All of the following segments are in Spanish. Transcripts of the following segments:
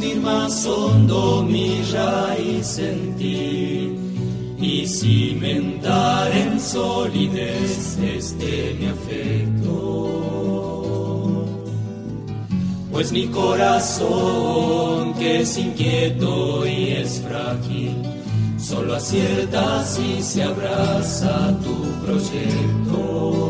hundir más hondo mi raíz en y cimentar en solidez este mi afecto. Pues mi corazón, que es inquieto y es frágil, solo acierta si se abraza tu proyecto.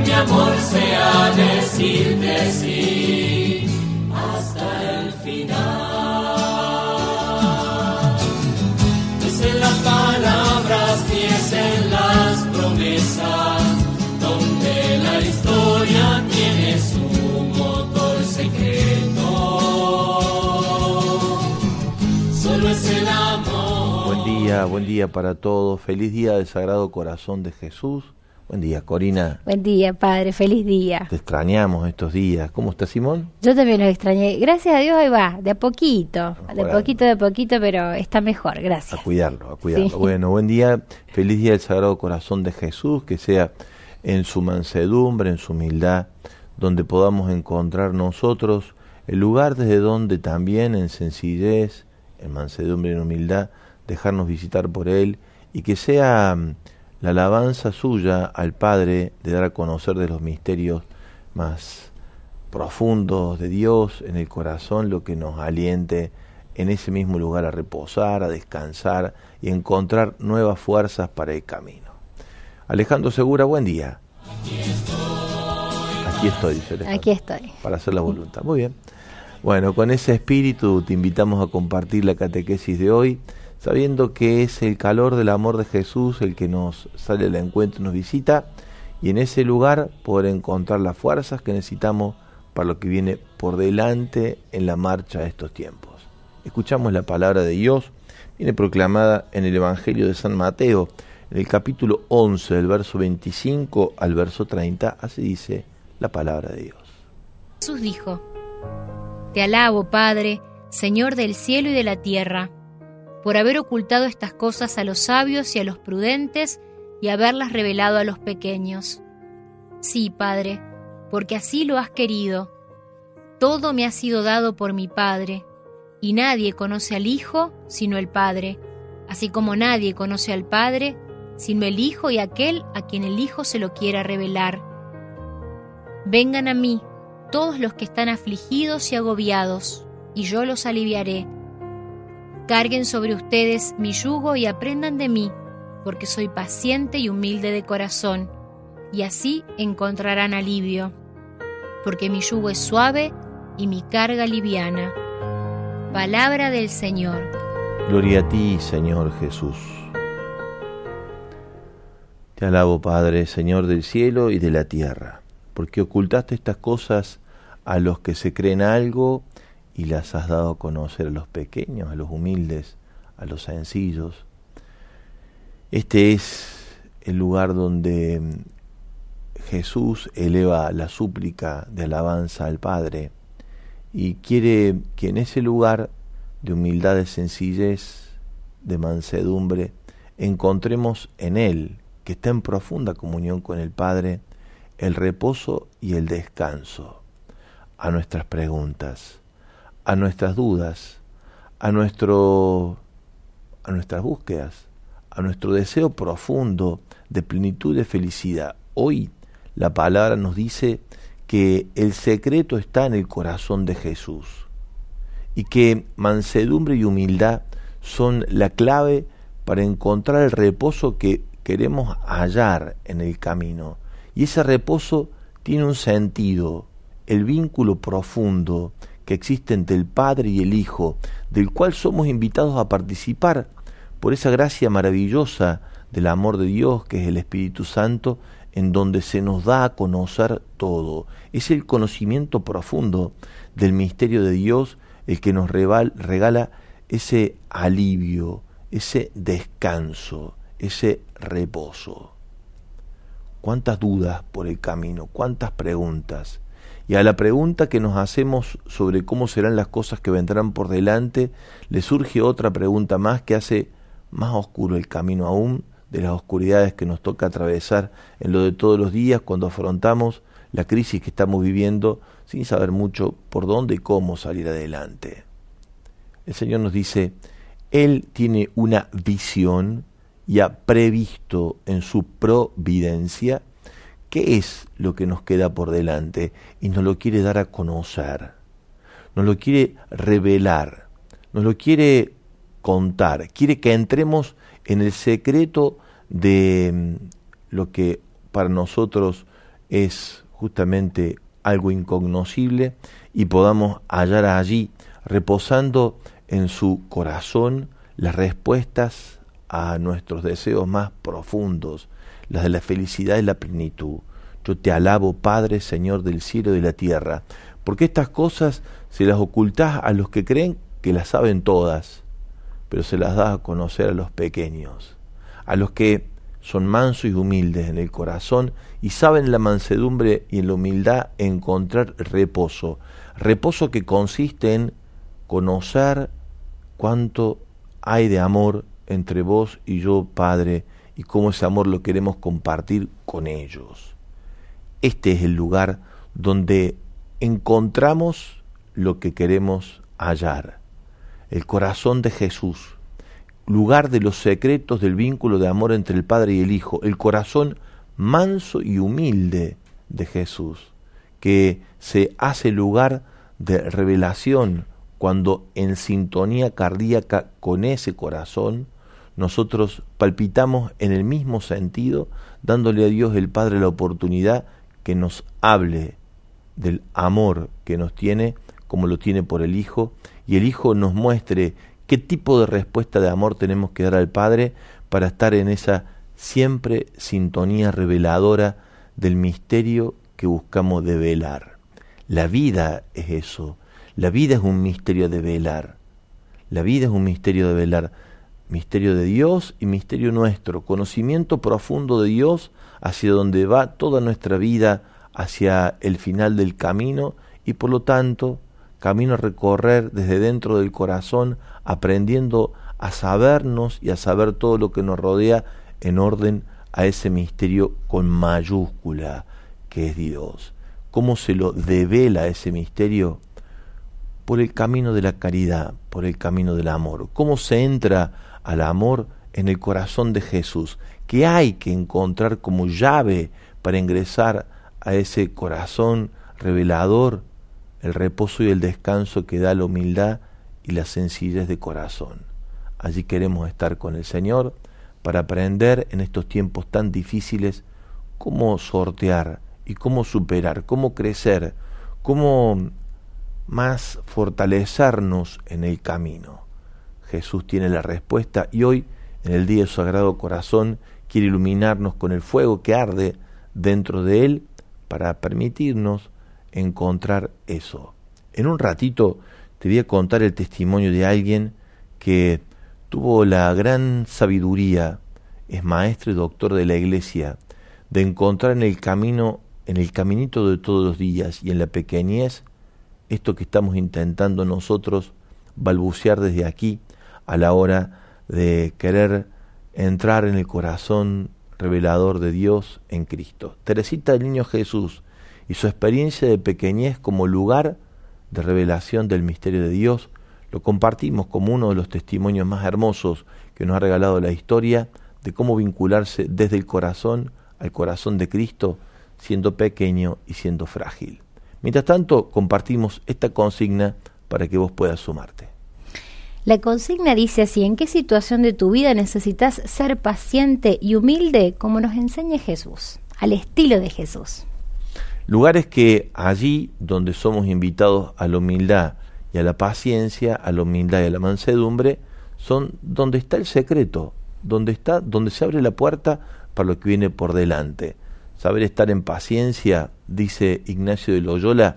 mi amor sea decirte sí hasta el final. Es en las palabras, ni es en las promesas, donde la historia tiene su motor secreto. Solo es el amor. Buen día, buen día para todos. Feliz día del Sagrado Corazón de Jesús. Buen día, Corina. Buen día, padre, feliz día. Te extrañamos estos días. ¿Cómo está Simón? Yo también los extrañé. Gracias a Dios ahí va, de a poquito, de poquito, de poquito, pero está mejor, A gracias. cuidarlo, a cuidarlo. Sí. Bueno, buen día. Feliz día del Sagrado Corazón de Jesús. Que sea en su mansedumbre, en su humildad, donde podamos encontrar nosotros el lugar desde donde también en sencillez, en mansedumbre y en humildad, dejarnos visitar por Él y que sea la alabanza suya al Padre de dar a conocer de los misterios más profundos de Dios en el corazón, lo que nos aliente en ese mismo lugar a reposar, a descansar y encontrar nuevas fuerzas para el camino. Alejandro Segura, buen día. Aquí estoy, dice Alejandro, Aquí estoy. para hacer la voluntad. Muy bien. Bueno, con ese espíritu te invitamos a compartir la catequesis de hoy, sabiendo que es el calor del amor de Jesús el que nos sale al encuentro y nos visita, y en ese lugar poder encontrar las fuerzas que necesitamos para lo que viene por delante en la marcha de estos tiempos. Escuchamos la palabra de Dios, viene proclamada en el Evangelio de San Mateo, en el capítulo 11, del verso 25 al verso 30, así dice la palabra de Dios. Jesús dijo, Te alabo, Padre, Señor del cielo y de la tierra, por haber ocultado estas cosas a los sabios y a los prudentes y haberlas revelado a los pequeños. Sí, Padre, porque así lo has querido. Todo me ha sido dado por mi Padre, y nadie conoce al Hijo sino el Padre, así como nadie conoce al Padre sino el Hijo y aquel a quien el Hijo se lo quiera revelar. Vengan a mí, todos los que están afligidos y agobiados, y yo los aliviaré. Carguen sobre ustedes mi yugo y aprendan de mí, porque soy paciente y humilde de corazón, y así encontrarán alivio, porque mi yugo es suave y mi carga liviana. Palabra del Señor. Gloria a ti, Señor Jesús. Te alabo, Padre, Señor del cielo y de la tierra, porque ocultaste estas cosas a los que se creen algo y las has dado a conocer a los pequeños, a los humildes, a los sencillos. Este es el lugar donde Jesús eleva la súplica de alabanza al Padre y quiere que en ese lugar de humildad, de sencillez, de mansedumbre, encontremos en Él que está en profunda comunión con el Padre, el reposo y el descanso a nuestras preguntas, a nuestras dudas, a, nuestro, a nuestras búsquedas, a nuestro deseo profundo de plenitud de felicidad. Hoy la palabra nos dice que el secreto está en el corazón de Jesús y que mansedumbre y humildad son la clave para encontrar el reposo que queremos hallar en el camino. Y ese reposo tiene un sentido, el vínculo profundo que existe entre el Padre y el Hijo, del cual somos invitados a participar por esa gracia maravillosa del amor de Dios, que es el Espíritu Santo, en donde se nos da a conocer todo. Es el conocimiento profundo del misterio de Dios el que nos regala ese alivio, ese descanso, ese reposo. Cuántas dudas por el camino, cuántas preguntas. Y a la pregunta que nos hacemos sobre cómo serán las cosas que vendrán por delante, le surge otra pregunta más que hace más oscuro el camino aún de las oscuridades que nos toca atravesar en lo de todos los días cuando afrontamos la crisis que estamos viviendo sin saber mucho por dónde y cómo salir adelante. El Señor nos dice, Él tiene una visión y ha previsto en su providencia qué es lo que nos queda por delante y nos lo quiere dar a conocer, nos lo quiere revelar, nos lo quiere contar, quiere que entremos en el secreto de mm, lo que para nosotros es justamente algo incognoscible y podamos hallar allí, reposando en su corazón, las respuestas a nuestros deseos más profundos, las de la felicidad y la plenitud. Yo te alabo, Padre, Señor del cielo y de la tierra, porque estas cosas se las ocultás a los que creen que las saben todas, pero se las das a conocer a los pequeños, a los que son mansos y humildes en el corazón y saben la mansedumbre y en la humildad encontrar reposo, reposo que consiste en conocer cuánto hay de amor entre vos y yo, Padre, y cómo ese amor lo queremos compartir con ellos. Este es el lugar donde encontramos lo que queremos hallar, el corazón de Jesús, lugar de los secretos del vínculo de amor entre el Padre y el Hijo, el corazón manso y humilde de Jesús, que se hace lugar de revelación cuando en sintonía cardíaca con ese corazón nosotros palpitamos en el mismo sentido, dándole a Dios el Padre la oportunidad que nos hable del amor que nos tiene, como lo tiene por el Hijo, y el Hijo nos muestre qué tipo de respuesta de amor tenemos que dar al Padre para estar en esa siempre sintonía reveladora del misterio que buscamos develar. La vida es eso, la vida es un misterio de velar, la vida es un misterio de velar misterio de Dios y misterio nuestro, conocimiento profundo de Dios hacia donde va toda nuestra vida, hacia el final del camino y por lo tanto camino a recorrer desde dentro del corazón, aprendiendo a sabernos y a saber todo lo que nos rodea en orden a ese misterio con mayúscula que es Dios. ¿Cómo se lo devela ese misterio? Por el camino de la caridad, por el camino del amor. ¿Cómo se entra al amor en el corazón de Jesús, que hay que encontrar como llave para ingresar a ese corazón revelador, el reposo y el descanso que da la humildad y la sencillez de corazón. Allí queremos estar con el Señor para aprender en estos tiempos tan difíciles cómo sortear y cómo superar, cómo crecer, cómo más fortalecernos en el camino. Jesús tiene la respuesta y hoy, en el día de su Sagrado Corazón, quiere iluminarnos con el fuego que arde dentro de Él para permitirnos encontrar eso. En un ratito te voy a contar el testimonio de alguien que tuvo la gran sabiduría, es maestro y doctor de la iglesia, de encontrar en el camino, en el caminito de todos los días y en la pequeñez, esto que estamos intentando nosotros balbucear desde aquí a la hora de querer entrar en el corazón revelador de Dios en Cristo. Teresita del Niño Jesús y su experiencia de pequeñez como lugar de revelación del misterio de Dios lo compartimos como uno de los testimonios más hermosos que nos ha regalado la historia de cómo vincularse desde el corazón al corazón de Cristo siendo pequeño y siendo frágil. Mientras tanto, compartimos esta consigna para que vos puedas sumarte. La consigna dice así, ¿en qué situación de tu vida necesitas ser paciente y humilde como nos enseña Jesús, al estilo de Jesús? Lugares que allí donde somos invitados a la humildad y a la paciencia, a la humildad y a la mansedumbre, son donde está el secreto, donde está, donde se abre la puerta para lo que viene por delante. Saber estar en paciencia, dice Ignacio de Loyola,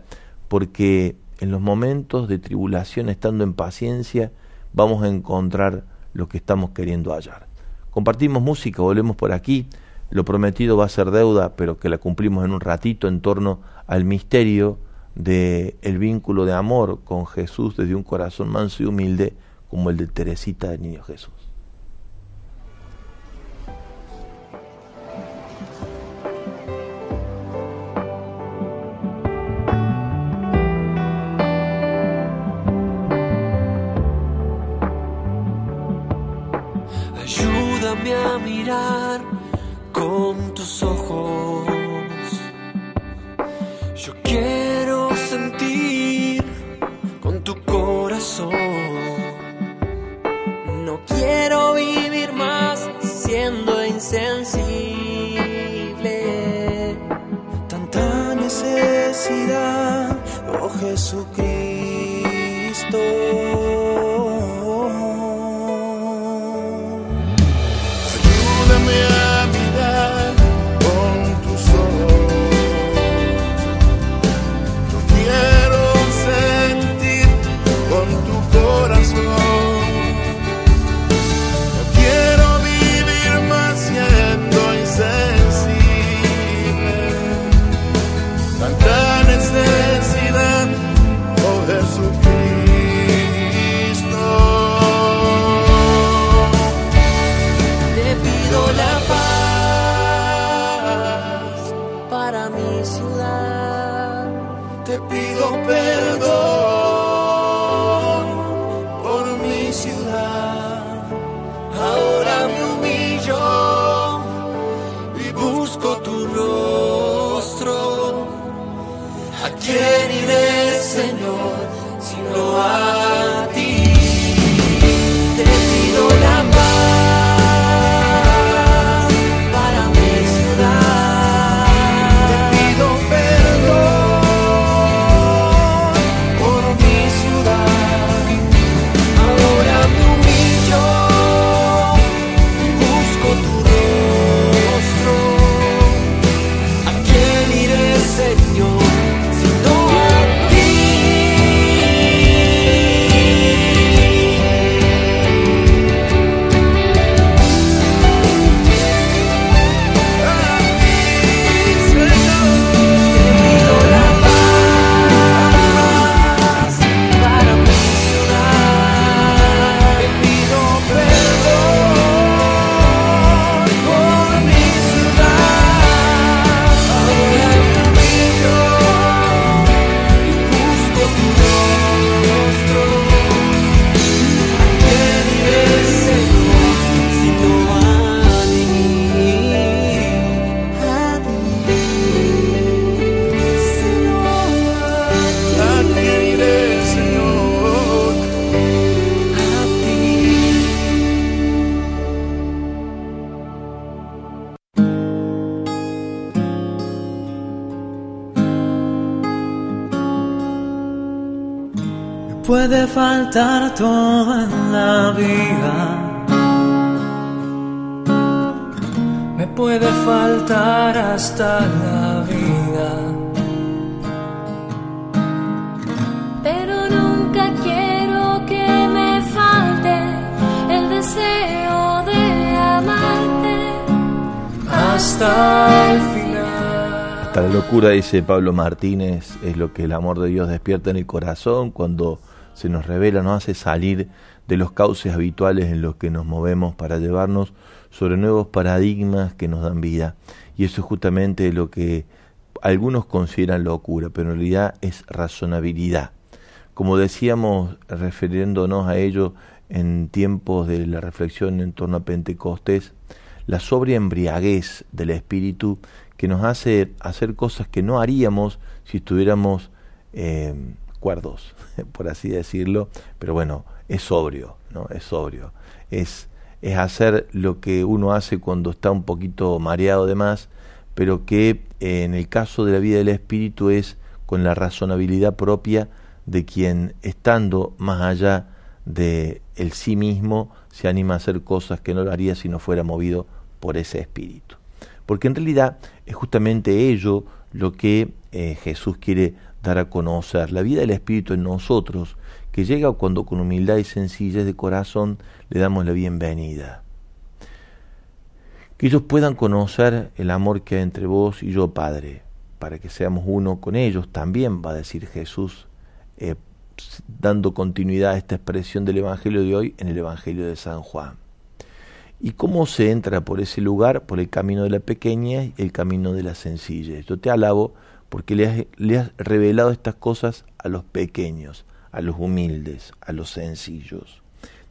porque en los momentos de tribulación, estando en paciencia, vamos a encontrar lo que estamos queriendo hallar. Compartimos música, volvemos por aquí. Lo prometido va a ser deuda, pero que la cumplimos en un ratito en torno al misterio de el vínculo de amor con Jesús desde un corazón manso y humilde como el de Teresita del Niño Jesús. Ojos. Yo quiero sentir con tu corazón. No quiero vivir más siendo insensible. Tanta necesidad, oh Jesucristo. Puede faltar todo en la vida. Me puede faltar hasta la vida. Pero nunca quiero que me falte el deseo de amarte hasta el final. Hasta la locura, dice Pablo Martínez, es lo que el amor de Dios despierta en el corazón cuando se nos revela, nos hace salir de los cauces habituales en los que nos movemos para llevarnos sobre nuevos paradigmas que nos dan vida. Y eso es justamente lo que algunos consideran locura, pero en realidad es razonabilidad. Como decíamos, refiriéndonos a ello en tiempos de la reflexión en torno a Pentecostés, la sobria embriaguez del espíritu que nos hace hacer cosas que no haríamos si estuviéramos eh, por así decirlo, pero bueno, es sobrio, ¿no? Es sobrio. Es, es hacer lo que uno hace cuando está un poquito mareado de más, pero que eh, en el caso de la vida del espíritu es con la razonabilidad propia de quien estando más allá de el sí mismo se anima a hacer cosas que no lo haría si no fuera movido por ese espíritu. Porque en realidad es justamente ello lo que eh, Jesús quiere dar a conocer la vida del Espíritu en nosotros, que llega cuando con humildad y sencillez de corazón le damos la bienvenida. Que ellos puedan conocer el amor que hay entre vos y yo, Padre, para que seamos uno con ellos, también va a decir Jesús, eh, dando continuidad a esta expresión del Evangelio de hoy en el Evangelio de San Juan. ¿Y cómo se entra por ese lugar? Por el camino de la pequeña y el camino de la sencillez. Yo te alabo porque le has, revelado estas cosas a los pequeños, a los humildes, a los sencillos.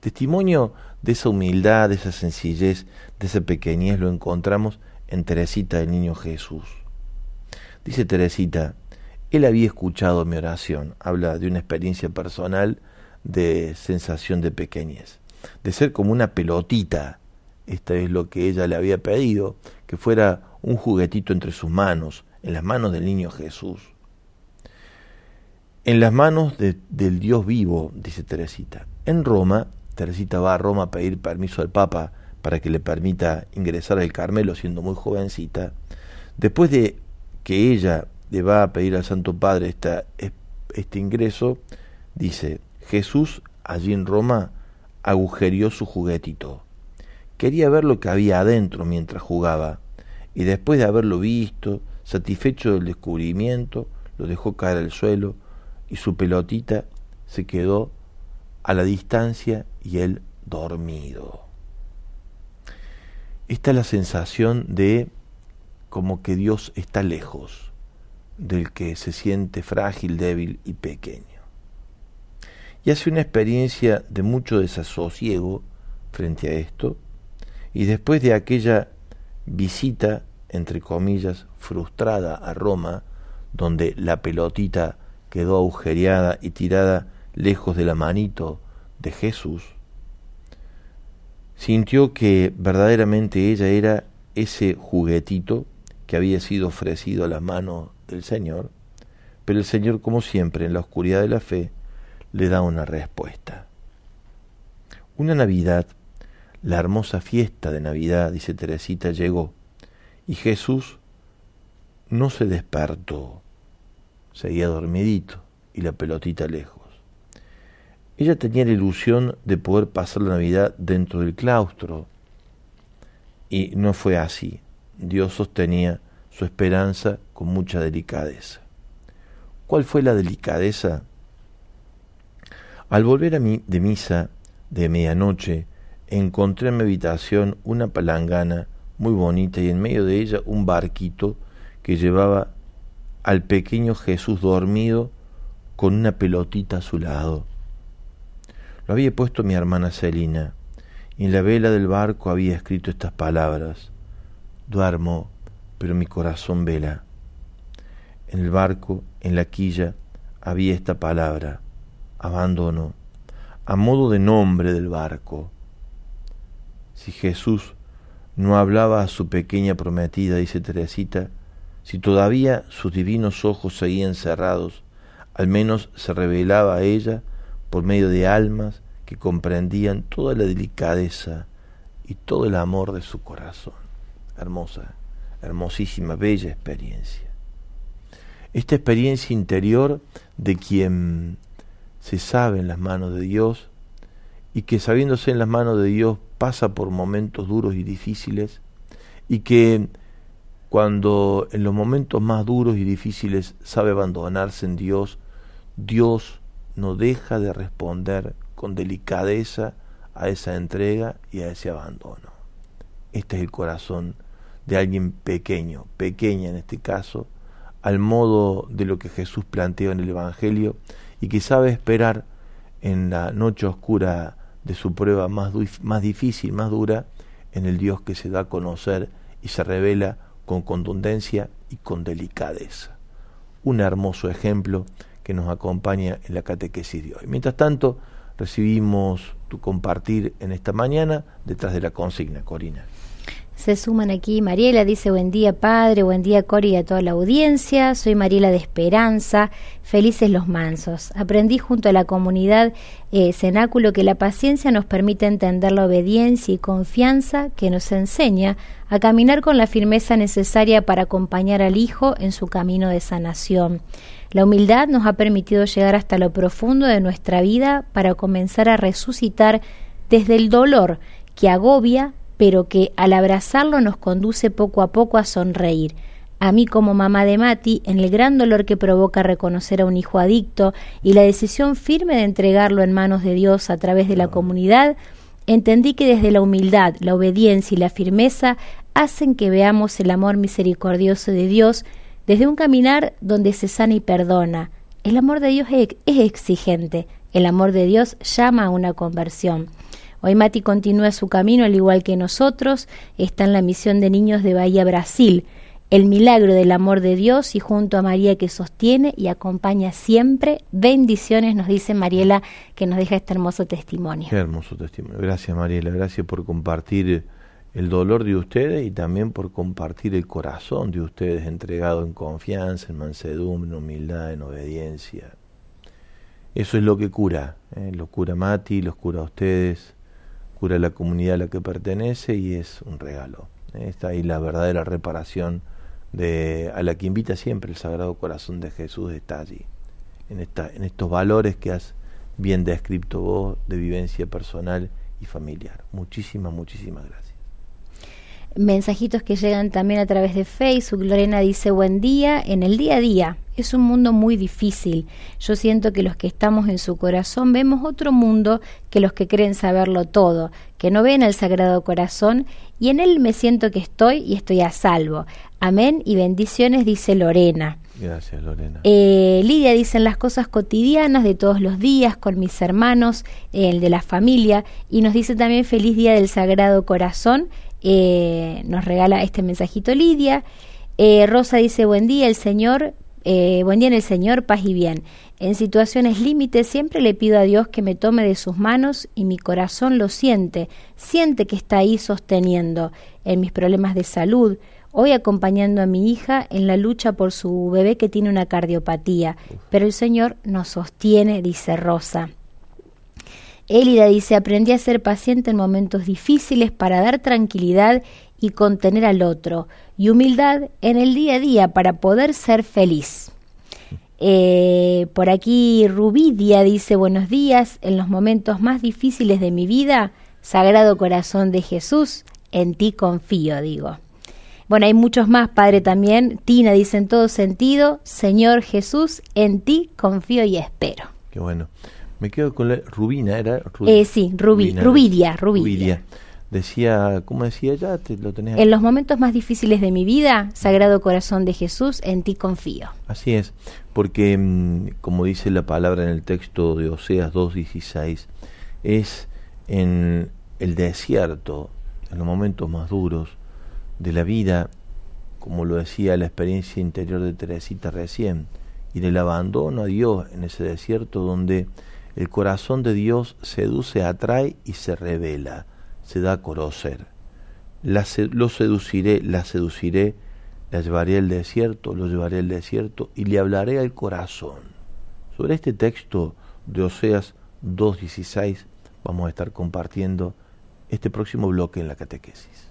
Testimonio de esa humildad, de esa sencillez, de esa pequeñez lo encontramos en Teresita del Niño Jesús. Dice Teresita, él había escuchado mi oración, habla de una experiencia personal de sensación de pequeñez, de ser como una pelotita, esta es lo que ella le había pedido, que fuera un juguetito entre sus manos, en las manos del niño Jesús. En las manos del Dios vivo, dice Teresita. En Roma, Teresita va a Roma a pedir permiso al Papa para que le permita ingresar al Carmelo siendo muy jovencita. Después de que ella le va a pedir al Santo Padre este ingreso, dice, Jesús allí en Roma agujerió su juguetito. Quería ver lo que había adentro mientras jugaba, y después de haberlo visto, Satisfecho del descubrimiento, lo dejó caer al suelo y su pelotita se quedó a la distancia y él dormido. Esta es la sensación de como que Dios está lejos del que se siente frágil, débil y pequeño. Y hace una experiencia de mucho desasosiego frente a esto, y después de aquella visita entre comillas, frustrada a Roma, donde la pelotita quedó agujereada y tirada lejos de la manito de Jesús, sintió que verdaderamente ella era ese juguetito que había sido ofrecido a las manos del Señor, pero el Señor, como siempre, en la oscuridad de la fe, le da una respuesta. Una Navidad, la hermosa fiesta de Navidad, dice Teresita, llegó y Jesús no se despertó, seguía dormidito y la pelotita lejos. Ella tenía la ilusión de poder pasar la Navidad dentro del claustro y no fue así. Dios sostenía su esperanza con mucha delicadeza. ¿Cuál fue la delicadeza? Al volver a mí de misa de medianoche, encontré en mi habitación una palangana muy bonita y en medio de ella un barquito que llevaba al pequeño Jesús dormido con una pelotita a su lado. Lo había puesto mi hermana Celina y en la vela del barco había escrito estas palabras. Duermo, pero mi corazón vela. En el barco, en la quilla, había esta palabra, abandono, a modo de nombre del barco. Si Jesús no hablaba a su pequeña prometida, dice Teresita, si todavía sus divinos ojos seguían cerrados, al menos se revelaba a ella por medio de almas que comprendían toda la delicadeza y todo el amor de su corazón. Hermosa, hermosísima, bella experiencia. Esta experiencia interior de quien se sabe en las manos de Dios y que sabiéndose en las manos de Dios pasa por momentos duros y difíciles y que cuando en los momentos más duros y difíciles sabe abandonarse en Dios, Dios no deja de responder con delicadeza a esa entrega y a ese abandono. Este es el corazón de alguien pequeño, pequeña en este caso, al modo de lo que Jesús planteó en el Evangelio y que sabe esperar en la noche oscura de su prueba más, más difícil, más dura, en el Dios que se da a conocer y se revela con contundencia y con delicadeza. Un hermoso ejemplo que nos acompaña en la catequesis de hoy. Mientras tanto, recibimos tu compartir en esta mañana detrás de la consigna, Corina. Se suman aquí. Mariela dice buen día padre, buen día Cori y a toda la audiencia. Soy Mariela de Esperanza, felices los mansos. Aprendí junto a la comunidad eh, cenáculo que la paciencia nos permite entender la obediencia y confianza que nos enseña a caminar con la firmeza necesaria para acompañar al Hijo en su camino de sanación. La humildad nos ha permitido llegar hasta lo profundo de nuestra vida para comenzar a resucitar desde el dolor que agobia pero que al abrazarlo nos conduce poco a poco a sonreír. A mí como mamá de Mati, en el gran dolor que provoca reconocer a un hijo adicto y la decisión firme de entregarlo en manos de Dios a través de la comunidad, entendí que desde la humildad, la obediencia y la firmeza hacen que veamos el amor misericordioso de Dios desde un caminar donde se sana y perdona. El amor de Dios es exigente, el amor de Dios llama a una conversión. Hoy Mati continúa su camino al igual que nosotros, está en la misión de niños de Bahía Brasil, el milagro del amor de Dios y junto a María que sostiene y acompaña siempre. Bendiciones, nos dice Mariela, que nos deja este hermoso testimonio. Qué hermoso testimonio. Gracias Mariela, gracias por compartir el dolor de ustedes y también por compartir el corazón de ustedes entregado en confianza, en mansedumbre, en humildad, en obediencia. Eso es lo que cura, ¿eh? lo cura Mati, los cura a ustedes cura la comunidad a la que pertenece y es un regalo. Está ahí la verdadera reparación de, a la que invita siempre el Sagrado Corazón de Jesús, está allí, en, esta, en estos valores que has bien descrito vos de vivencia personal y familiar. Muchísimas, muchísimas gracias mensajitos que llegan también a través de Facebook. Lorena dice, buen día, en el día a día. Es un mundo muy difícil. Yo siento que los que estamos en su corazón vemos otro mundo que los que creen saberlo todo, que no ven al Sagrado Corazón y en él me siento que estoy y estoy a salvo. Amén y bendiciones, dice Lorena. Gracias, Lorena. Eh, Lidia dice las cosas cotidianas de todos los días con mis hermanos, el de la familia, y nos dice también feliz día del Sagrado Corazón eh, nos regala este mensajito Lidia. Eh, Rosa dice, buen día el Señor, eh, buen día en el Señor, paz y bien. En situaciones límites siempre le pido a Dios que me tome de sus manos y mi corazón lo siente, siente que está ahí sosteniendo en mis problemas de salud, hoy acompañando a mi hija en la lucha por su bebé que tiene una cardiopatía, pero el Señor nos sostiene, dice Rosa. Élida dice, aprendí a ser paciente en momentos difíciles para dar tranquilidad y contener al otro, y humildad en el día a día para poder ser feliz. Eh, por aquí Rubidia dice, buenos días, en los momentos más difíciles de mi vida, Sagrado Corazón de Jesús, en ti confío, digo. Bueno, hay muchos más, Padre, también. Tina dice en todo sentido, Señor Jesús, en ti confío y espero. Qué bueno. Me quedo con la Rubina, ¿era? eh, sí, Rubidia, Rubidia. Decía, ¿cómo decía ya? Te lo tenés En los momentos más difíciles de mi vida, Sagrado Corazón de Jesús, en ti confío. Así es, porque mm, como dice la palabra en el texto de Oseas 2.16, es en el desierto, en los momentos más duros de la vida, como lo decía la experiencia interior de Teresita recién, y del abandono a Dios en ese desierto donde el corazón de Dios seduce, atrae y se revela, se da a conocer. Lo seduciré, la seduciré, la llevaré al desierto, lo llevaré al desierto y le hablaré al corazón. Sobre este texto de Oseas 2.16 vamos a estar compartiendo este próximo bloque en la catequesis.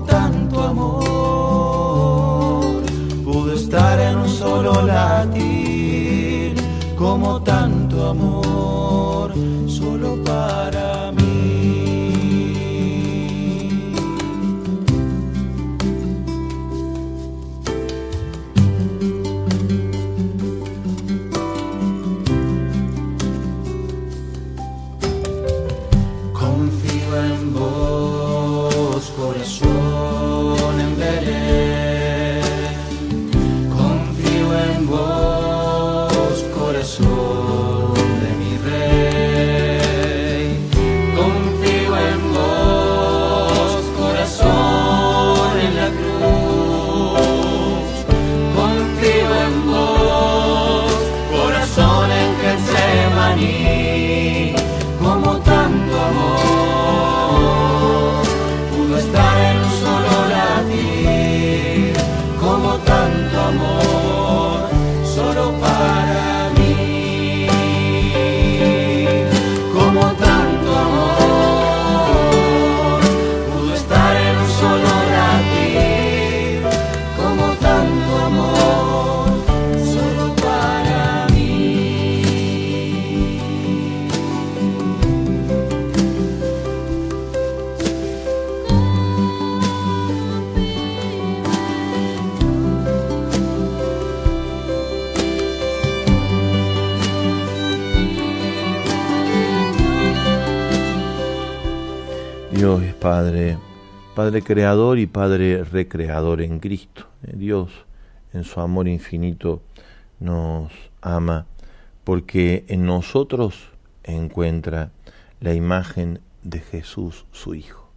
Tanto amor Padre creador y Padre recreador en Cristo. Eh, Dios en su amor infinito nos ama porque en nosotros encuentra la imagen de Jesús, su Hijo.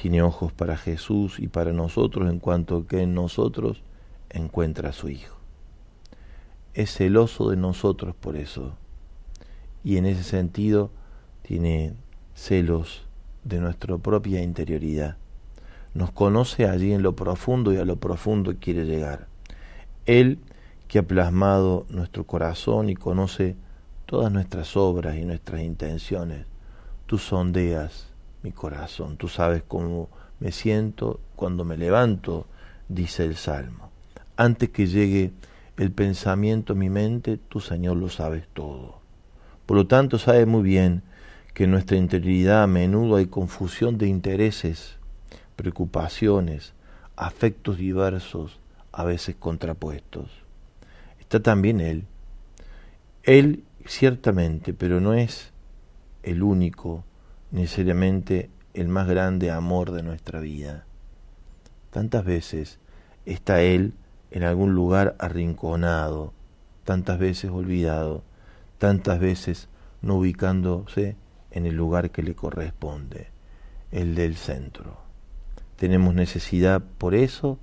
Tiene ojos para Jesús y para nosotros en cuanto que en nosotros encuentra a su Hijo. Es celoso de nosotros por eso y en ese sentido tiene celos de nuestra propia interioridad. Nos conoce allí en lo profundo y a lo profundo quiere llegar. Él que ha plasmado nuestro corazón y conoce todas nuestras obras y nuestras intenciones. Tú sondeas mi corazón, tú sabes cómo me siento cuando me levanto, dice el Salmo. Antes que llegue el pensamiento a mi mente, tú Señor lo sabes todo. Por lo tanto, sabes muy bien que en nuestra interioridad a menudo hay confusión de intereses, preocupaciones, afectos diversos, a veces contrapuestos. Está también Él. Él ciertamente, pero no es el único, necesariamente el más grande amor de nuestra vida. Tantas veces está Él en algún lugar arrinconado, tantas veces olvidado, tantas veces no ubicándose en el lugar que le corresponde, el del centro. Tenemos necesidad por eso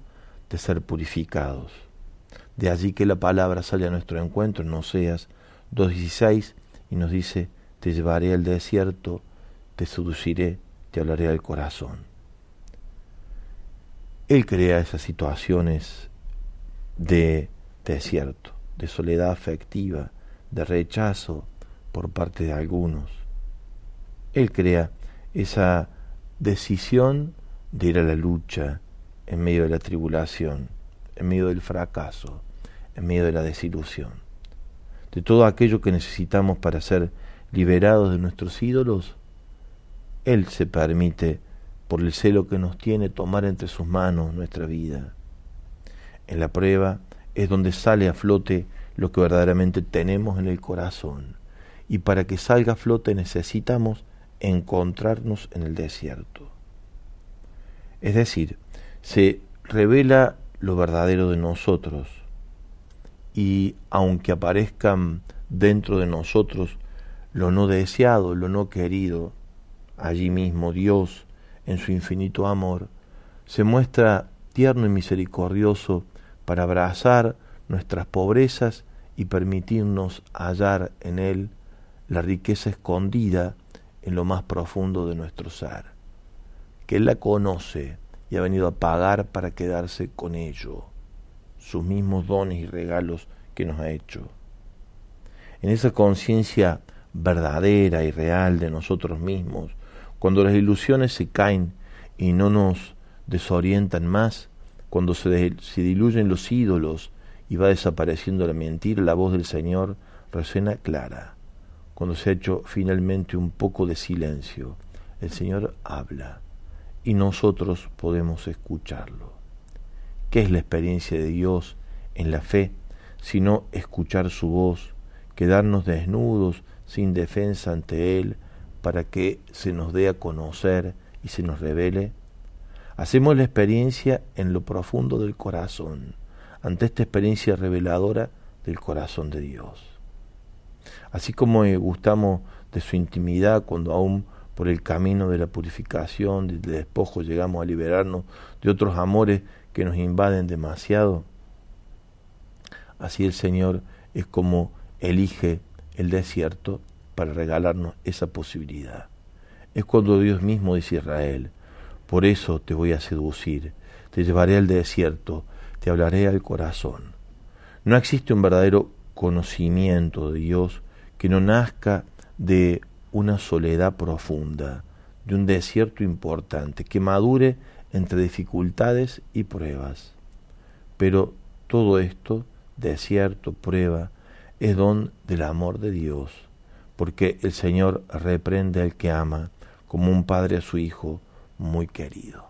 de ser purificados. De allí que la palabra sale a nuestro encuentro en Oseas 2.16 y nos dice, te llevaré al desierto, te seduciré, te hablaré al corazón. Él crea esas situaciones de desierto, de soledad afectiva, de rechazo por parte de algunos. Él crea esa decisión de ir a la lucha en medio de la tribulación, en medio del fracaso, en medio de la desilusión, de todo aquello que necesitamos para ser liberados de nuestros ídolos. Él se permite, por el celo que nos tiene, tomar entre sus manos nuestra vida. En la prueba es donde sale a flote lo que verdaderamente tenemos en el corazón. Y para que salga a flote necesitamos encontrarnos en el desierto. Es decir, se revela lo verdadero de nosotros. Y aunque aparezcan dentro de nosotros lo no deseado, lo no querido, allí mismo Dios, en su infinito amor, se muestra tierno y misericordioso para abrazar nuestras pobrezas y permitirnos hallar en Él la riqueza escondida en lo más profundo de nuestro ser, que Él la conoce y ha venido a pagar para quedarse con ello, sus mismos dones y regalos que nos ha hecho. En esa conciencia verdadera y real de nosotros mismos, cuando las ilusiones se caen y no nos desorientan más, cuando se, diluyen los ídolos y va desapareciendo la mentira, la voz del Señor resuena clara. Cuando se ha hecho finalmente un poco de silencio, el Señor habla y nosotros podemos escucharlo. ¿Qué es la experiencia de Dios en la fe sino escuchar su voz, quedarnos desnudos sin defensa ante Él para que se nos dé a conocer y se nos revele? Hacemos la experiencia en lo profundo del corazón, ante esta experiencia reveladora del corazón de Dios. Así como gustamos de su intimidad cuando aún por el camino de la purificación, del despojo, llegamos a liberarnos de otros amores que nos invaden demasiado, así el Señor es como elige el desierto para regalarnos esa posibilidad. Es cuando Dios mismo dice a Israel, por eso te voy a seducir, te llevaré al desierto, te hablaré al corazón. No existe un verdadero conocimiento de Dios que no nazca de una soledad profunda, de un desierto importante, que madure entre dificultades y pruebas. Pero todo esto, desierto, prueba, es don del amor de Dios, porque el Señor reprende al que ama, como un padre a su hijo muy querido.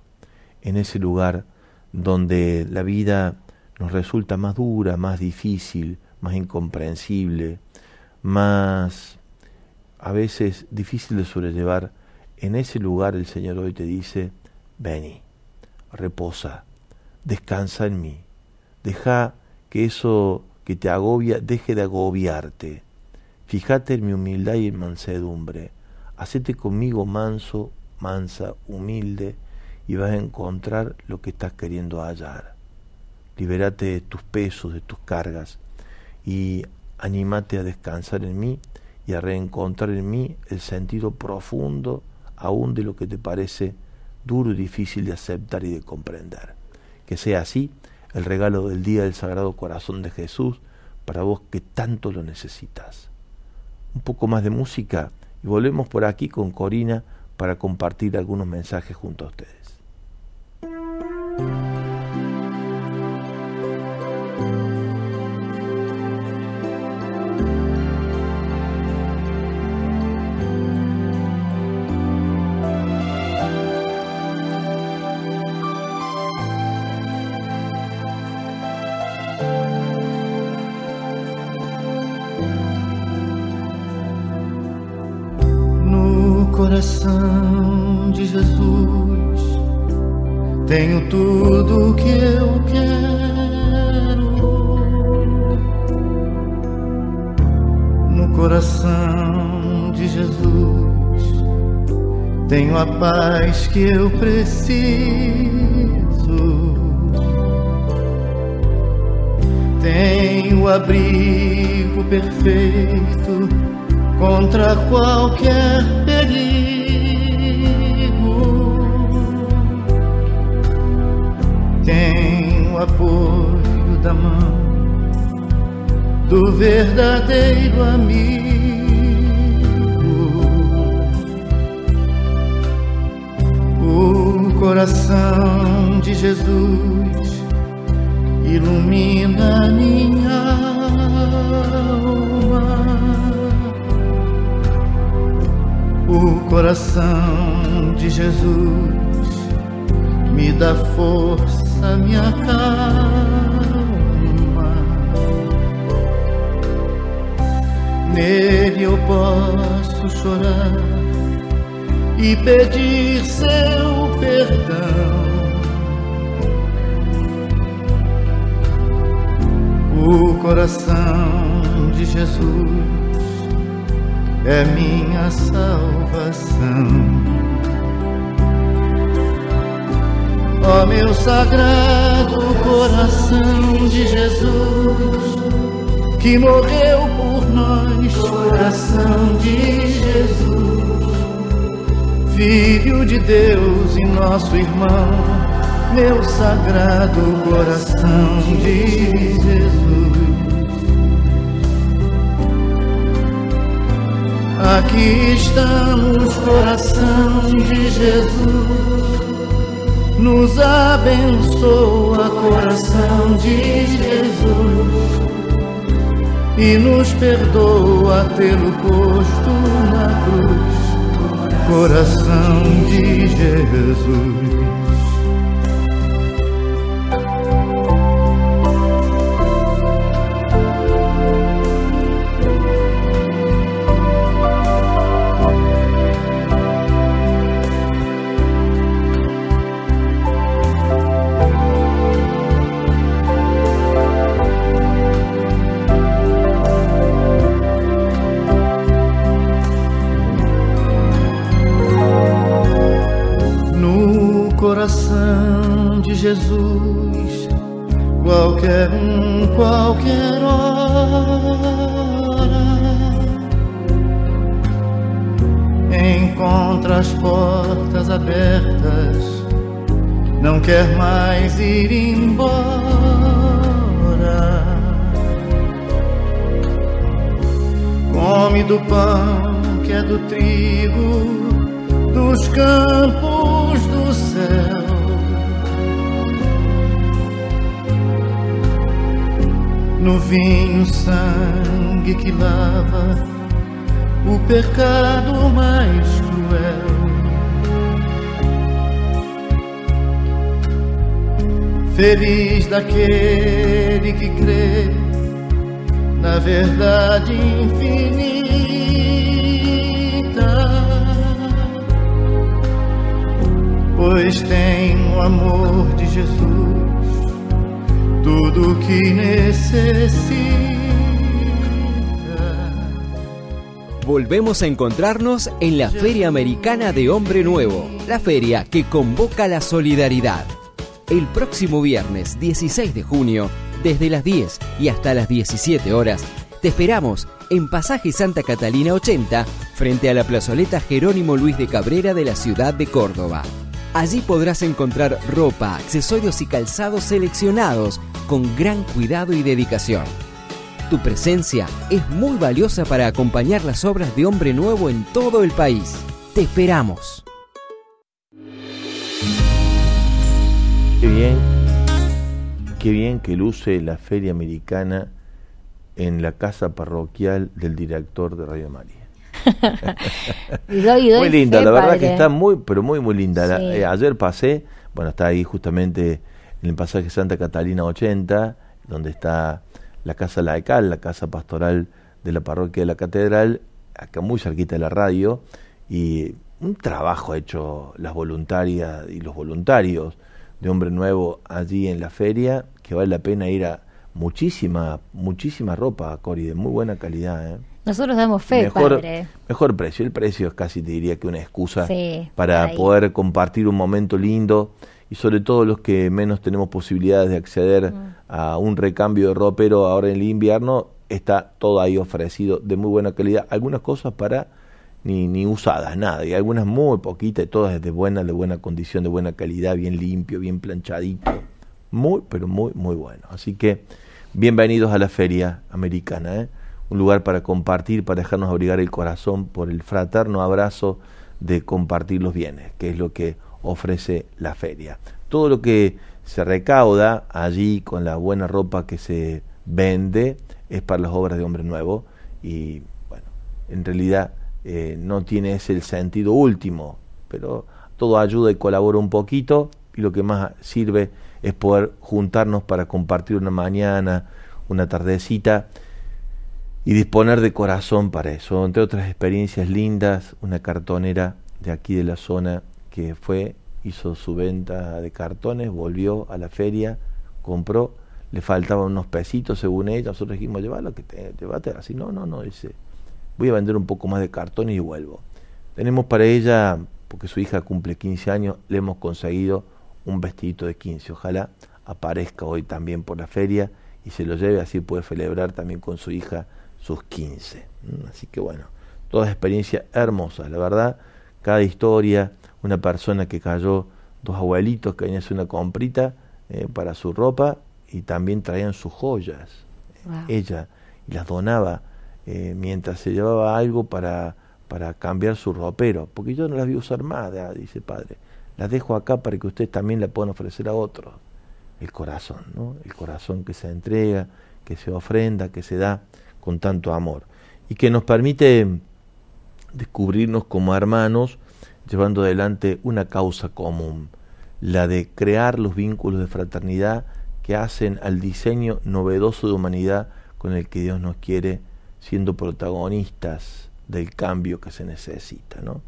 En ese lugar donde la vida nos resulta más dura, más difícil, más incomprensible, más a veces difícil de sobrellevar, en ese lugar el Señor hoy te dice, vení, reposa, descansa en mí, deja que eso que te agobia deje de agobiarte, fíjate en mi humildad y en mansedumbre, hacete conmigo manso, mansa, humilde, y vas a encontrar lo que estás queriendo hallar. Libérate de tus pesos, de tus cargas, y anímate a descansar en mí y a reencontrar en mí el sentido profundo aún de lo que te parece duro y difícil de aceptar y de comprender. Que sea así el regalo del día del Sagrado Corazón de Jesús para vos que tanto lo necesitas. Un poco más de música y volvemos por aquí con Corina para compartir algunos mensajes junto a ustedes. Que eu preciso. de Jesus me dá força, me acalma. Nele eu posso chorar e pedir seu perdão. O coração de Jesus é minha salvação. Ó meu sagrado coração de Jesus, que morreu por nós, coração de Jesus, Filho de Deus e nosso irmão, meu sagrado coração de Jesus. Aqui estamos, coração de Jesus nos abençoa, coração de Jesus, e nos perdoa pelo posto na cruz, coração de Jesus. Um, qualquer hora, encontra as portas abertas, não quer mais ir embora. Come do pão que é do trigo dos campos vinho, sangue que lava o pecado mais cruel. Feliz daquele que crê na verdade infinita pois tem o amor de Jesus tudo que necesita. Volvemos a encontrarnos en la Feria Americana de Hombre Nuevo, la feria que convoca la solidaridad. El próximo viernes 16 de junio, desde las 10 y hasta las 17 horas, te esperamos en Pasaje Santa Catalina 80, frente a la plazoleta Jerónimo Luis de Cabrera de la ciudad de Córdoba. Allí podrás encontrar ropa, accesorios y calzados seleccionados con gran cuidado y dedicación. Tu presencia es muy valiosa para acompañar las obras de Hombre Nuevo en todo el país. Te esperamos. Qué bien, qué bien que luce la feria americana en la casa parroquial del director de Radio María. Muy linda, la verdad que está muy, pero muy, muy linda. Eh, ayer pasé, bueno, está ahí justamente en el pasaje Santa Catalina 80, donde está la casa laical, la casa pastoral de la parroquia de la catedral, acá muy cerquita de la radio, y un trabajo hecho las voluntarias y los voluntarios de Hombre Nuevo allí en la feria, que vale la pena ir a muchísima, muchísima ropa, Cori, de muy buena calidad. ¿eh? Nosotros damos fe, mejor, padre. Mejor precio. El precio es casi, te diría, que una excusa para poder compartir un momento lindo y sobre todo los que menos tenemos posibilidades de acceder mm. a un recambio de ropero ahora en el invierno, está todo ahí ofrecido de muy buena calidad. Algunas cosas para ni, ni usadas, nada, y algunas muy poquitas, todas de buena, de buena condición, de buena calidad, bien limpio, bien planchadito. Muy, pero muy, muy bueno. Así que bienvenidos a la feria americana. ¿eh? Un lugar para compartir, para dejarnos abrigar el corazón por el fraterno abrazo de compartir los bienes, que es lo que ofrece la feria. Todo lo que se recauda allí con la buena ropa que se vende es para las obras de Hombre Nuevo y bueno, en realidad eh, no tiene ese el sentido último, pero todo ayuda y colabora un poquito y lo que más sirve es poder juntarnos para compartir una mañana, una tardecita y disponer de corazón para eso. Entre otras experiencias lindas, una cartonera de aquí de la zona que fue, hizo su venta de cartones, volvió a la feria, compró, le faltaban unos pesitos según ella, nosotros dijimos, llévalo, que te, llévate así, no, no, no, dice, voy a vender un poco más de cartón y vuelvo. Tenemos para ella, porque su hija cumple 15 años, le hemos conseguido un vestidito de 15, ojalá aparezca hoy también por la feria y se lo lleve, así puede celebrar también con su hija sus 15. Así que bueno, todas experiencias hermosas, la verdad, cada historia, una persona que cayó, dos abuelitos que venían a hacer una comprita eh, para su ropa y también traían sus joyas, ella, y las donaba eh, mientras se llevaba algo para, para cambiar su ropero, porque yo no las a usar más, dice el padre, las dejo acá para que ustedes también la puedan ofrecer a otros. El corazón, ¿no? El corazón que se entrega, que se ofrenda, que se da con tanto amor y que nos permite descubrirnos como hermanos llevando adelante una causa común, la de crear los vínculos de fraternidad que hacen al diseño novedoso de humanidad con el que Dios nos quiere siendo protagonistas del cambio que se necesita, ¿no?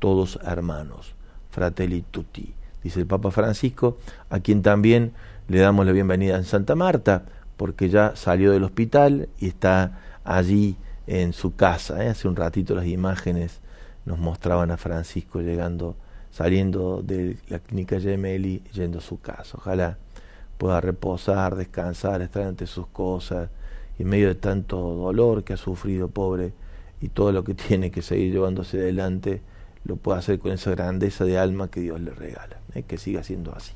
Todos hermanos, fratelli tutti, dice el Papa Francisco, a quien también le damos la bienvenida en Santa Marta, porque ya salió del hospital y está allí en su casa. ¿eh? Hace un ratito las imágenes nos mostraban a Francisco llegando, saliendo de la clínica Gemelli, yendo a su casa. Ojalá pueda reposar, descansar, estar ante sus cosas, en medio de tanto dolor que ha sufrido, pobre, y todo lo que tiene que seguir llevándose adelante, lo pueda hacer con esa grandeza de alma que Dios le regala, ¿eh? que siga siendo así.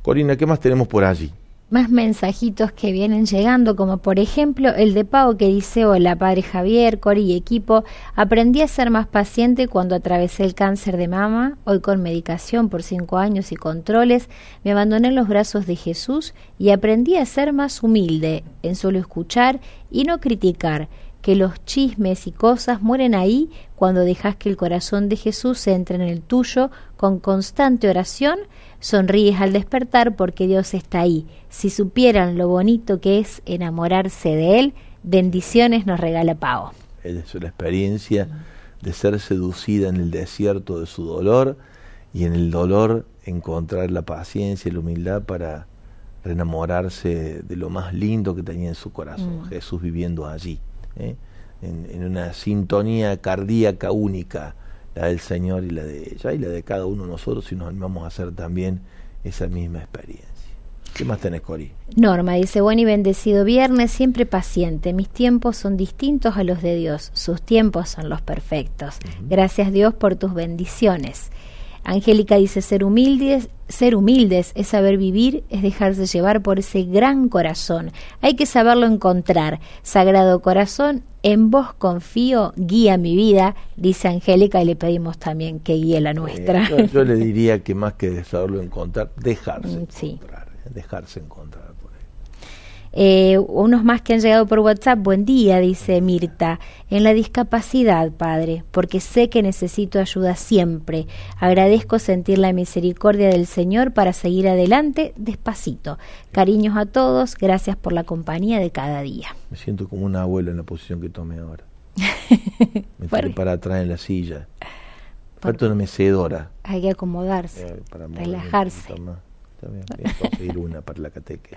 Corina, ¿qué más tenemos por allí? Más mensajitos que vienen llegando, como por ejemplo el de Pau que dice, hola padre Javier, Cori y equipo, aprendí a ser más paciente cuando atravesé el cáncer de mama, hoy con medicación por cinco años y controles, me abandoné en los brazos de Jesús y aprendí a ser más humilde, en solo escuchar y no criticar, que los chismes y cosas mueren ahí cuando dejas que el corazón de Jesús entre en el tuyo con constante oración, sonríes al despertar porque Dios está ahí. Si supieran lo bonito que es enamorarse de Él, bendiciones nos regala Pau. Es la experiencia de ser seducida en el desierto de su dolor y en el dolor encontrar la paciencia y la humildad para enamorarse de lo más lindo que tenía en su corazón, mm. Jesús viviendo allí. ¿eh? en, una sintonía cardíaca única, la del Señor y la de ella, y la de cada uno de nosotros, si nos animamos a hacer también esa misma experiencia. ¿Qué más tenés, Cori? Norma dice, buen y bendecido viernes, siempre paciente. Mis tiempos son distintos a los de Dios. Sus tiempos son los perfectos. Gracias Dios por tus bendiciones. Angélica dice, ser humildes, ser humildes es saber vivir, es dejarse llevar por ese gran corazón. Hay que saberlo encontrar. Sagrado corazón, en vos confío, guía mi vida, dice Angélica y le pedimos también que guíe la nuestra. yo, le diría que más que saberlo encontrar, dejarse mm, encontrar, ¿eh? dejarse encontrar. Eh, unos más que han llegado por WhatsApp, buen día, dice Mirta, en la discapacidad, Padre, porque sé que necesito ayuda siempre. Agradezco sentir la misericordia del Señor para seguir adelante despacito. Cariños a todos, gracias por la compañía de cada día. Me siento como una abuela en la posición que tomé ahora. Me tiré para atrás en la silla. Falta una mecedora. Hay que acomodarse, eh, relajarse. También voy a conseguir una para la cateque.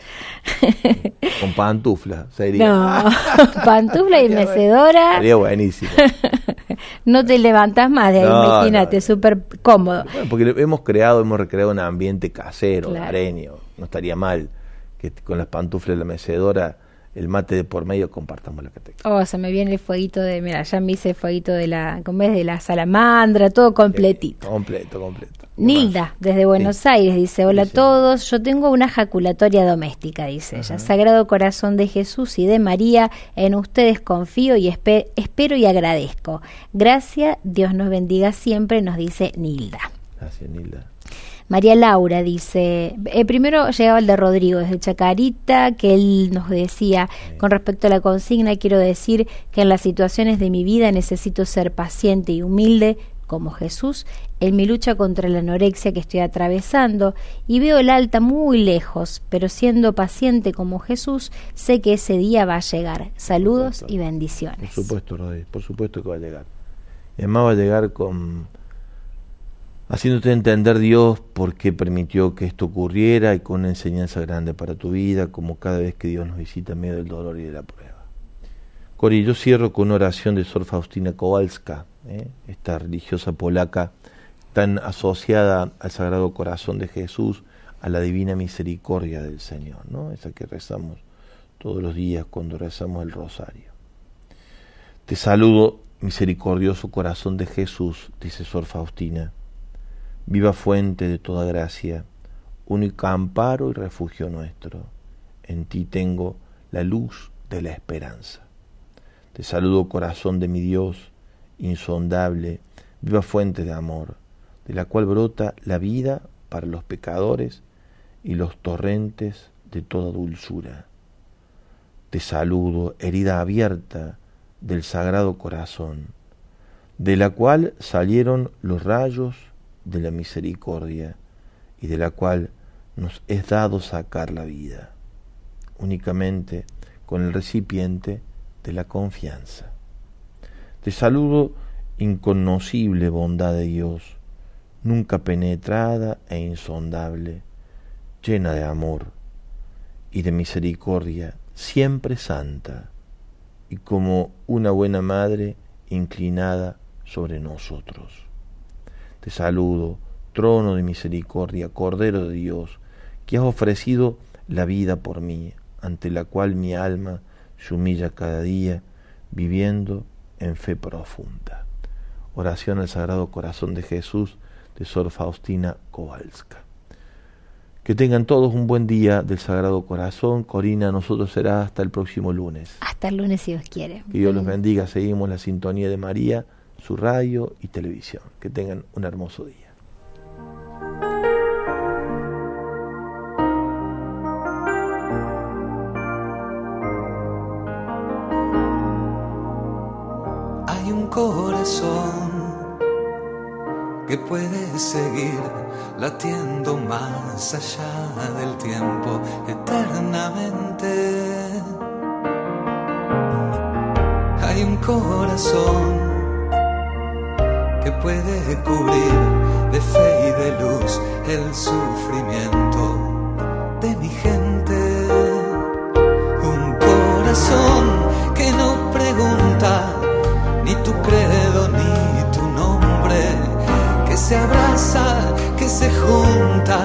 Con pantufla, sería. No, pantufla y mecedora. Sería buenísimo. no te levantas más de ahí, imagínate, súper cómodo. Bueno, porque hemos creado, hemos recreado un ambiente casero, claro. No estaría mal que con las pantuflas y la mecedora el mate de por medio compartamos la catequesis. Oh, se me viene el fueguito de, mira, ya me hice el fueguito de la, con vez de la salamandra, todo completito. completo, completo. Nilda, desde Buenos Aires, dice, hola a todos, yo tengo una jaculatoria doméstica, dice ella. Sagrado Corazón de Jesús y de María, en ustedes confío y espero y agradezco. Gracias, Dios nos bendiga siempre, nos dice Nilda. Gracias, Nilda. María Laura dice, eh, primero llegaba el de Rodrigo desde Chacarita, que él nos decía, con respecto a la consigna, quiero decir que en las situaciones de mi vida necesito ser paciente y humilde como Jesús en mi lucha contra la anorexia que estoy atravesando y veo el alta muy lejos, pero siendo paciente como Jesús, sé que ese día va a llegar. Saludos y bendiciones. Por supuesto, Rodrigo, por supuesto que va a llegar. Y además va a llegar con haciéndote entender Dios por qué permitió que esto ocurriera y con una enseñanza grande para tu vida, como cada vez que Dios nos visita en medio del dolor y de la prueba. Cori, yo cierro con una oración de Sor Faustina Kowalska, ¿eh? esta religiosa polaca tan asociada al Sagrado Corazón de Jesús, a la divina misericordia del Señor, ¿no? esa que rezamos todos los días cuando rezamos el rosario. Te saludo, misericordioso corazón de Jesús, dice Sor Faustina viva fuente de toda gracia, único amparo y refugio nuestro. En ti tengo la luz de la esperanza. Te saludo corazón de mi Dios, insondable, viva fuente de amor, de la cual brota la vida para los pecadores y los torrentes de toda dulzura. Te saludo, herida abierta del sagrado corazón, de la cual salieron los rayos de la misericordia y de la cual nos es dado sacar la vida, únicamente con el recipiente de la confianza. Te saludo, inconocible bondad de Dios, nunca penetrada e insondable, llena de amor y de misericordia, siempre santa, y como una buena madre inclinada sobre nosotros. Te saludo, trono de misericordia, Cordero de Dios, que has ofrecido la vida por mí, ante la cual mi alma se humilla cada día, viviendo en fe profunda. Oración al Sagrado Corazón de Jesús de Sor Faustina Kowalska. Que tengan todos un buen día del Sagrado Corazón. Corina, nosotros será hasta el próximo lunes. Hasta el lunes si Dios quiere. Que Dios los bendiga. Seguimos la sintonía de María su radio y televisión. Que tengan un hermoso día. Corazón que puede seguir latiendo más allá del tiempo eternamente. Hay un corazón que puede cubrir de fe y de luz el sufrimiento de mi gente. Un corazón se abraza, que se junta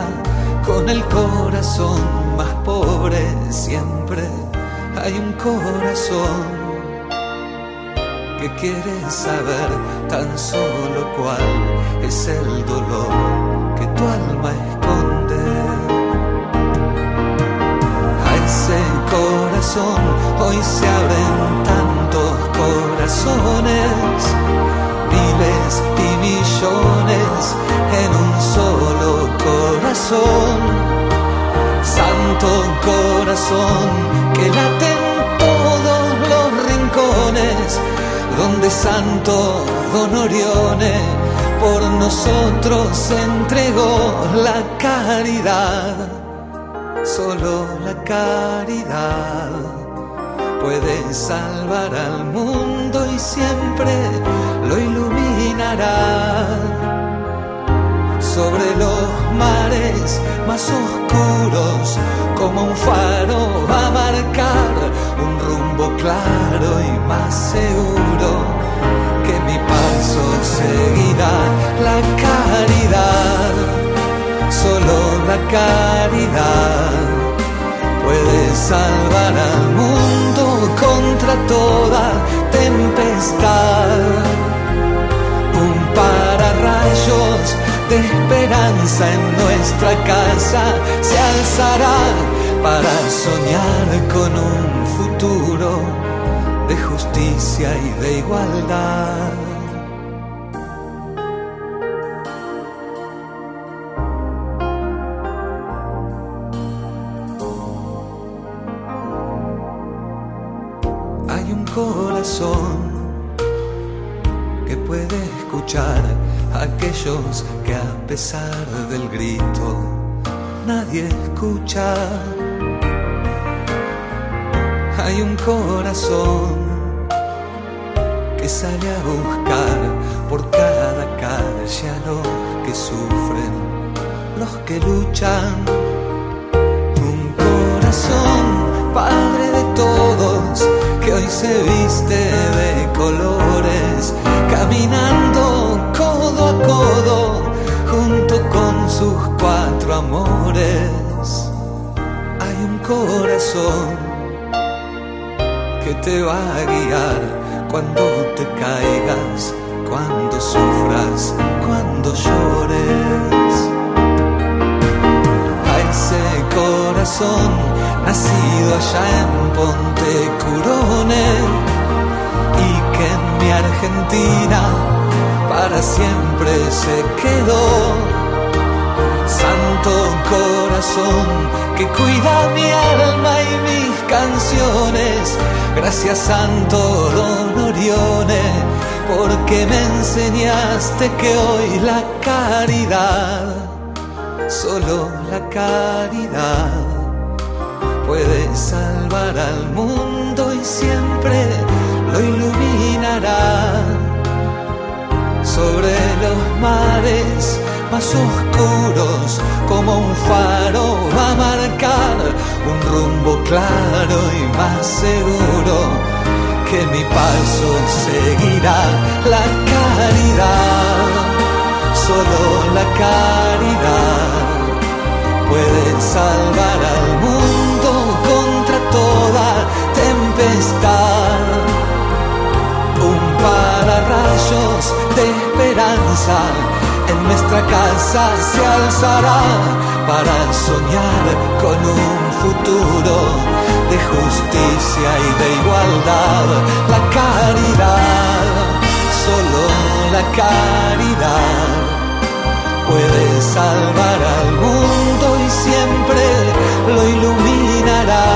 con el corazón más pobre siempre. Hay un corazón que quieres saber tan solo cuál es el dolor que tu alma esconde. A ese corazón hoy se que late en todos los rincones donde Santo Don Orione por nosotros entregó la caridad. Solo la caridad puede salvar al mundo y siempre lo iluminará. Sobre los mares más oscuros, como un faro va a marcar un rumbo claro y más seguro que mi paso seguirá la caridad, solo la caridad puede salvar al mundo contra toda tempestad. Un pararrayos de esperanza en nuestra casa se alzará para soñar con un futuro de justicia y de igualdad. Puede escuchar a aquellos que a pesar del grito nadie escucha. Hay un corazón que sale a buscar por cada calle a los que sufren, los que luchan. Un corazón, Padre de todos, que hoy se viste de colores, caminando codo a codo junto con sus cuatro amores. Hay un corazón que te va a guiar cuando te caigas, cuando sufras, cuando llores. Corazón nacido allá en Ponte Curone y que en mi Argentina para siempre se quedó. Santo corazón que cuida mi alma y mis canciones. Gracias Santo Don Orione, porque me enseñaste que hoy la caridad, solo la caridad, puede salvar al mundo y siempre lo iluminará. Sobre los mares más oscuros, como un faro va a marcar un rumbo claro y más seguro que mi paso seguirá la caridad, solo la caridad puede salvar al mundo contra toda tempestad. Un pararrayos de esperanza en nuestra casa se alzará para soñar con un futuro de justicia y de igualdad. La caridad, solo la caridad puede salvar al mundo siempre lo iluminará.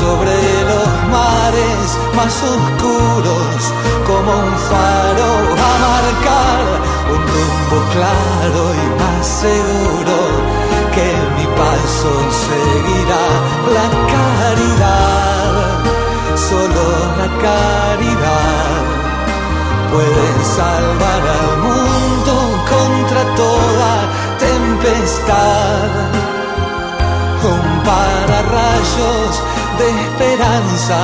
Sobre los mares más oscuros como un faro a marcar un rumbo claro y más seguro que mi paso seguirá la caridad, solo la caridad puede salvar al mundo contra toda tempestad un pararrayos de esperanza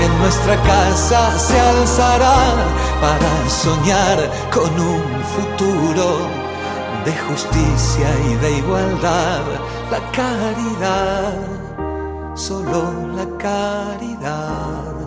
en nuestra casa se alzará para soñar con un futuro de justicia y de igualdad. La caridad, solo la caridad.